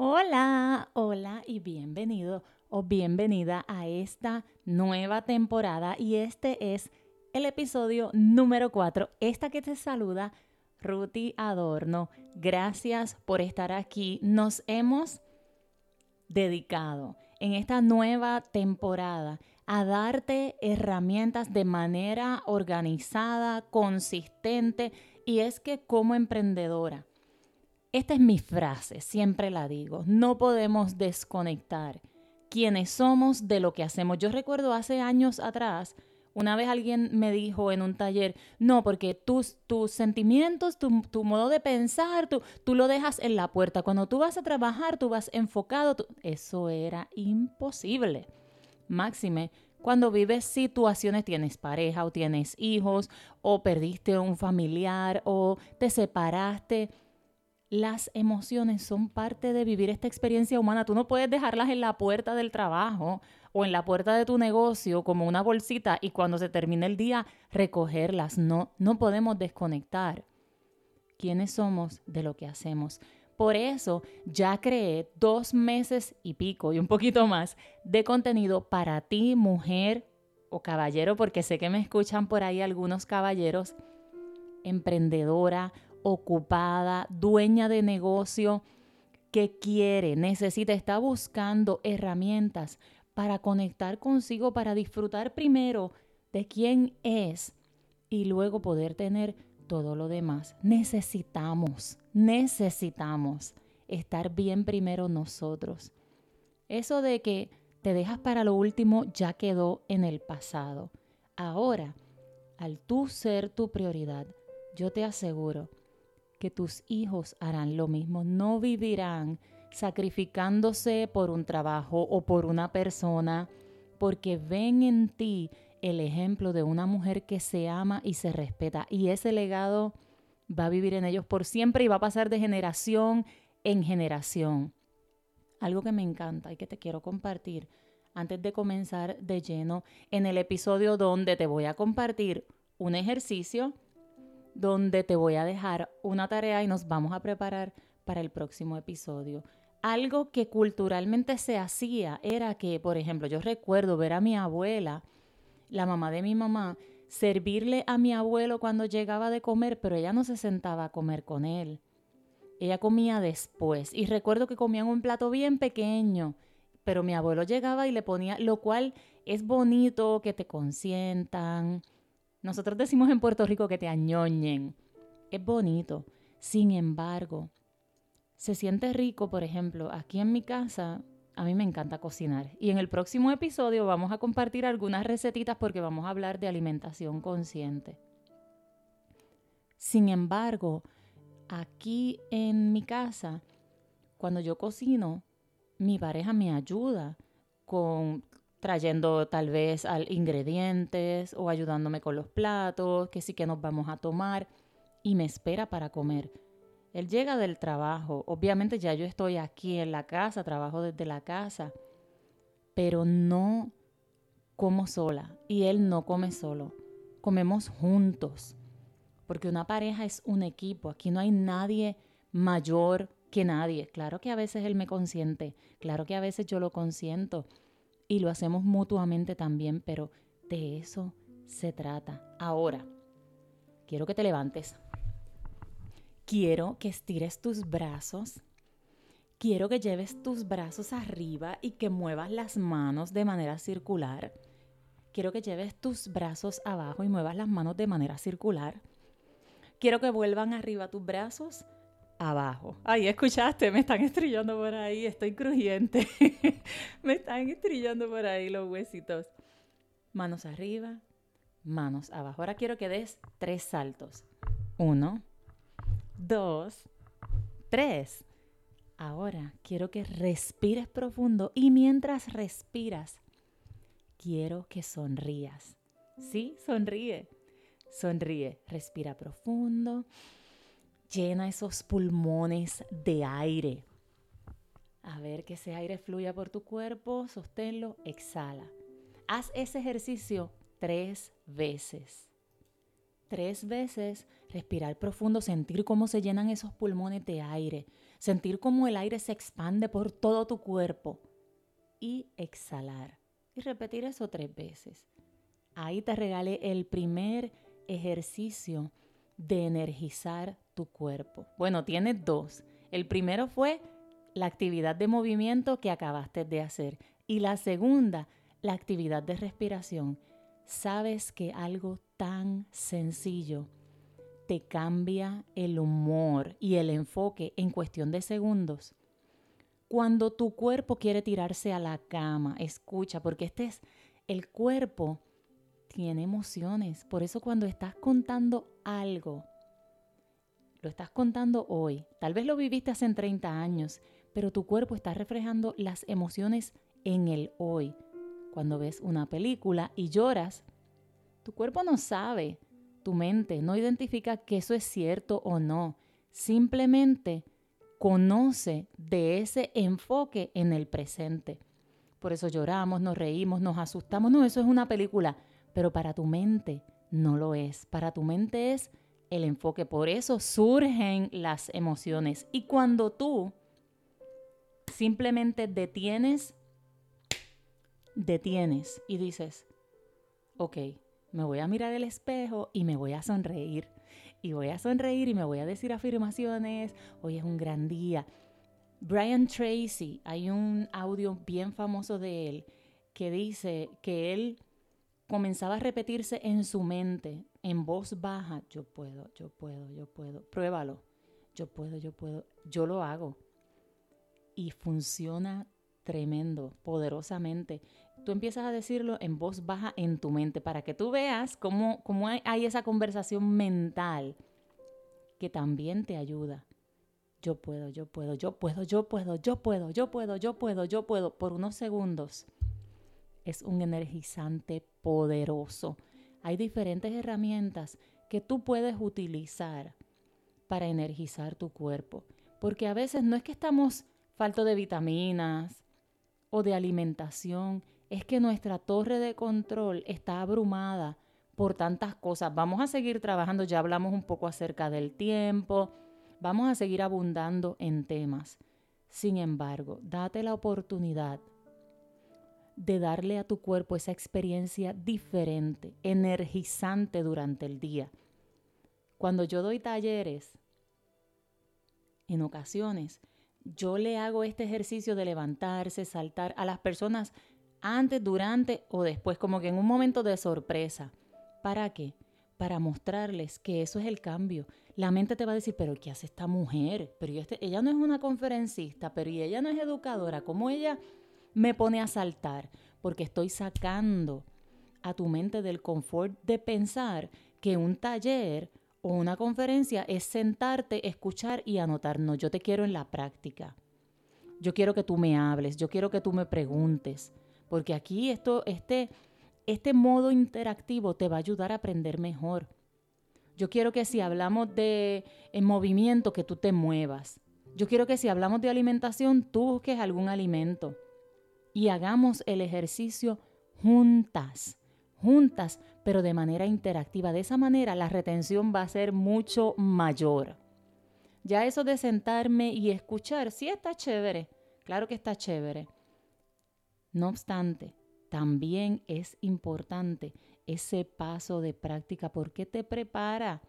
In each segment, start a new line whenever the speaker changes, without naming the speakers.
Hola, hola y bienvenido o bienvenida a esta nueva temporada y este es el episodio número 4, esta que te saluda Ruti Adorno. Gracias por estar aquí. Nos hemos dedicado en esta nueva temporada a darte herramientas de manera organizada, consistente y es que como emprendedora, esta es mi frase, siempre la digo, no podemos desconectar quiénes somos de lo que hacemos. Yo recuerdo hace años atrás, una vez alguien me dijo en un taller, no, porque tus, tus sentimientos, tu, tu modo de pensar, tú, tú lo dejas en la puerta. Cuando tú vas a trabajar, tú vas enfocado. Eso era imposible. Máxime, cuando vives situaciones, tienes pareja o tienes hijos o perdiste un familiar o te separaste. Las emociones son parte de vivir esta experiencia humana. Tú no puedes dejarlas en la puerta del trabajo o en la puerta de tu negocio como una bolsita y cuando se termine el día recogerlas. No, no podemos desconectar. ¿Quiénes somos de lo que hacemos? Por eso ya creé dos meses y pico y un poquito más de contenido para ti, mujer o caballero, porque sé que me escuchan por ahí algunos caballeros, emprendedora, ocupada, dueña de negocio, que quiere, necesita, está buscando herramientas para conectar consigo, para disfrutar primero de quién es y luego poder tener todo lo demás. Necesitamos, necesitamos estar bien primero nosotros. Eso de que te dejas para lo último ya quedó en el pasado. Ahora, al tú ser tu prioridad, yo te aseguro que tus hijos harán lo mismo. No vivirán sacrificándose por un trabajo o por una persona, porque ven en ti el ejemplo de una mujer que se ama y se respeta. Y ese legado va a vivir en ellos por siempre y va a pasar de generación en generación. Algo que me encanta y que te quiero compartir antes de comenzar de lleno en el episodio donde te voy a compartir un ejercicio, donde te voy a dejar una tarea y nos vamos a preparar para el próximo episodio. Algo que culturalmente se hacía era que, por ejemplo, yo recuerdo ver a mi abuela, la mamá de mi mamá, servirle a mi abuelo cuando llegaba de comer, pero ella no se sentaba a comer con él. Ella comía después. Y recuerdo que comían un plato bien pequeño, pero mi abuelo llegaba y le ponía, lo cual es bonito que te consientan. Nosotros decimos en Puerto Rico que te añoñen. Es bonito. Sin embargo, se siente rico, por ejemplo, aquí en mi casa a mí me encanta cocinar. Y en el próximo episodio vamos a compartir algunas recetitas porque vamos a hablar de alimentación consciente. Sin embargo, aquí en mi casa, cuando yo cocino, mi pareja me ayuda con trayendo tal vez al ingredientes o ayudándome con los platos, que sí que nos vamos a tomar y me espera para comer. Él llega del trabajo. Obviamente ya yo estoy aquí en la casa, trabajo desde la casa, pero no como sola y él no come solo. Comemos juntos, porque una pareja es un equipo. Aquí no hay nadie mayor que nadie. Claro que a veces él me consiente, claro que a veces yo lo consiento y lo hacemos mutuamente también, pero de eso se trata. Ahora, quiero que te levantes Quiero que estires tus brazos. Quiero que lleves tus brazos arriba y que muevas las manos de manera circular. Quiero que lleves tus brazos abajo y muevas las manos de manera circular. Quiero que vuelvan arriba tus brazos abajo. Ay, escuchaste, me están estrellando por ahí, estoy crujiente. me están estrellando por ahí los huesitos. Manos arriba, manos abajo. Ahora quiero que des tres saltos. Uno, dos, tres. Ahora quiero que respires profundo y mientras respiras, quiero que sonrías. Sí, sonríe. Sonríe, respira profundo. Llena esos pulmones de aire. A ver que ese aire fluya por tu cuerpo, sosténlo, exhala. Haz ese ejercicio tres veces. tres veces, respirar profundo, sentir cómo se llenan esos pulmones de aire, sentir cómo el aire se expande por todo tu cuerpo y exhalar. Y repetir eso tres veces. Ahí te regalé el primer ejercicio de energizar tu cuerpo. Bueno, tienes dos. El primero fue la actividad de movimiento que acabaste de hacer. Y la segunda, la actividad de respiración. Sabes que algo tan sencillo te cambia el humor y el enfoque en cuestión de segundos. Cuando tu cuerpo quiere tirarse a la cama, escucha, porque este es el cuerpo tiene emociones. Por eso cuando estás contando algo, lo estás contando hoy. Tal vez lo viviste hace 30 años, pero tu cuerpo está reflejando las emociones en el hoy. Cuando ves una película y lloras, tu cuerpo no sabe, tu mente no identifica que eso es cierto o no. Simplemente conoce de ese enfoque en el presente. Por eso lloramos, nos reímos, nos asustamos. No, eso es una película, pero para tu mente no lo es. Para tu mente es el enfoque. Por eso surgen las emociones. Y cuando tú simplemente detienes, detienes y dices, ok, me voy a mirar el espejo y me voy a sonreír. Y voy a sonreír y me voy a decir afirmaciones. Hoy es un gran día. Brian Tracy, hay un audio bien famoso de él que dice que él comenzaba a repetirse en su mente, en voz baja, yo puedo, yo puedo, yo puedo, pruébalo, yo puedo, yo puedo, yo lo hago. Y funciona tremendo, poderosamente. Tú empiezas a decirlo en voz baja en tu mente para que tú veas cómo, cómo hay, hay esa conversación mental que también te ayuda. Yo puedo, yo puedo, yo puedo, yo puedo, yo puedo, yo puedo, yo puedo, yo puedo, por unos segundos es un energizante poderoso. Hay diferentes herramientas que tú puedes utilizar para energizar tu cuerpo. Porque a veces no es que estamos falto de vitaminas o de alimentación, es que nuestra torre de control está abrumada por tantas cosas. Vamos a seguir trabajando, ya hablamos un poco acerca del tiempo, vamos a seguir abundando en temas. Sin embargo, date la oportunidad de darle a tu cuerpo esa experiencia diferente, energizante durante el día. Cuando yo doy talleres, en ocasiones, yo le hago este ejercicio de levantarse, saltar a las personas antes, durante o después, como que en un momento de sorpresa. ¿Para qué? Para mostrarles que eso es el cambio. La mente te va a decir, pero ¿qué hace esta mujer? Pero este, ella no es una conferencista, pero ella no es educadora. ¿Cómo ella me pone a saltar, porque estoy sacando a tu mente del confort de pensar que un taller o una conferencia es sentarte, escuchar y anotar. No, yo te quiero en la práctica. Yo quiero que tú me hables, yo quiero que tú me preguntes, porque aquí esto, este, este modo interactivo te va a ayudar a aprender mejor. Yo quiero que si hablamos de en movimiento, que tú te muevas. Yo quiero que si hablamos de alimentación, tú busques algún alimento y hagamos el ejercicio juntas, juntas, pero de manera interactiva. De esa manera la retención va a ser mucho mayor. Ya eso de sentarme y escuchar, sí está chévere, claro que está chévere. No obstante, también es importante ese paso de práctica porque te prepara,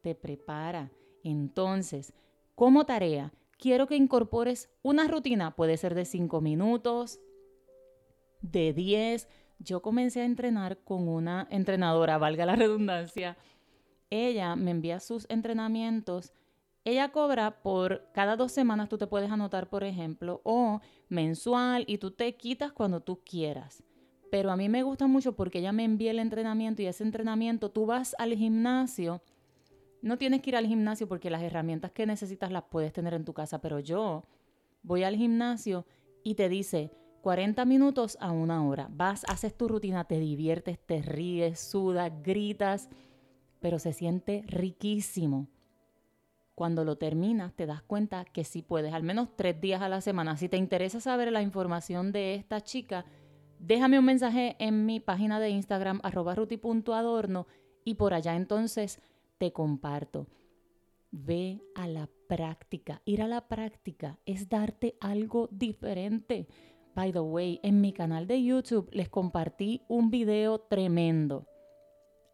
te prepara. Entonces, como tarea, quiero que incorpores una rutina, puede ser de cinco minutos, de 10. Yo comencé a entrenar con una entrenadora, valga la redundancia. Ella me envía sus entrenamientos. Ella cobra por cada dos semanas, tú te puedes anotar, por ejemplo, o mensual y tú te quitas cuando tú quieras. Pero a mí me gusta mucho porque ella me envía el entrenamiento y ese entrenamiento tú vas al gimnasio. No tienes que ir al gimnasio porque las herramientas que necesitas las puedes tener en tu casa, pero yo voy al gimnasio y te dice, 40 minutos a una hora. Vas, haces tu rutina, te diviertes, te ríes, sudas, gritas, pero se siente riquísimo. Cuando lo terminas, te das cuenta que sí puedes, al menos tres días a la semana. Si te interesa saber la información de esta chica, déjame un mensaje en mi página de Instagram, arroba ruti.adorno, y por allá entonces te comparto. Ve a la práctica. Ir a la práctica es darte algo diferente. By the way, en mi canal de YouTube les compartí un video tremendo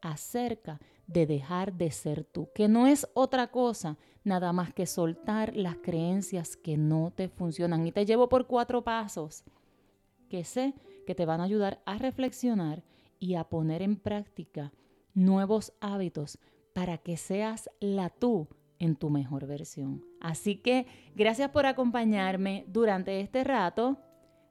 acerca de dejar de ser tú, que no es otra cosa nada más que soltar las creencias que no te funcionan. Y te llevo por cuatro pasos que sé que te van a ayudar a reflexionar y a poner en práctica nuevos hábitos para que seas la tú en tu mejor versión. Así que gracias por acompañarme durante este rato.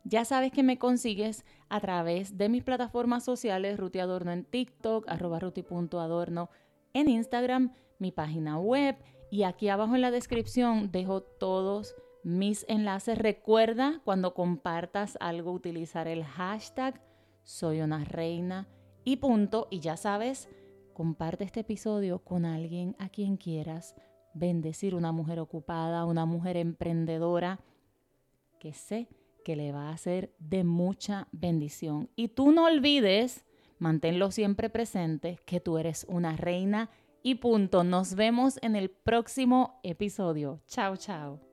Ya sabes que me consigues a través de mis plataformas sociales, Ruti Adorno en TikTok, arroba ruti.adorno en Instagram, mi página web y aquí abajo en la descripción dejo todos mis enlaces. Recuerda cuando compartas algo utilizar el hashtag soy una reina y punto. Y ya sabes, comparte este episodio con alguien a quien quieras bendecir, una mujer ocupada, una mujer emprendedora que sé que le va a ser de mucha bendición. Y tú no olvides, manténlo siempre presente, que tú eres una reina y punto. Nos vemos en el próximo episodio. Chao, chao.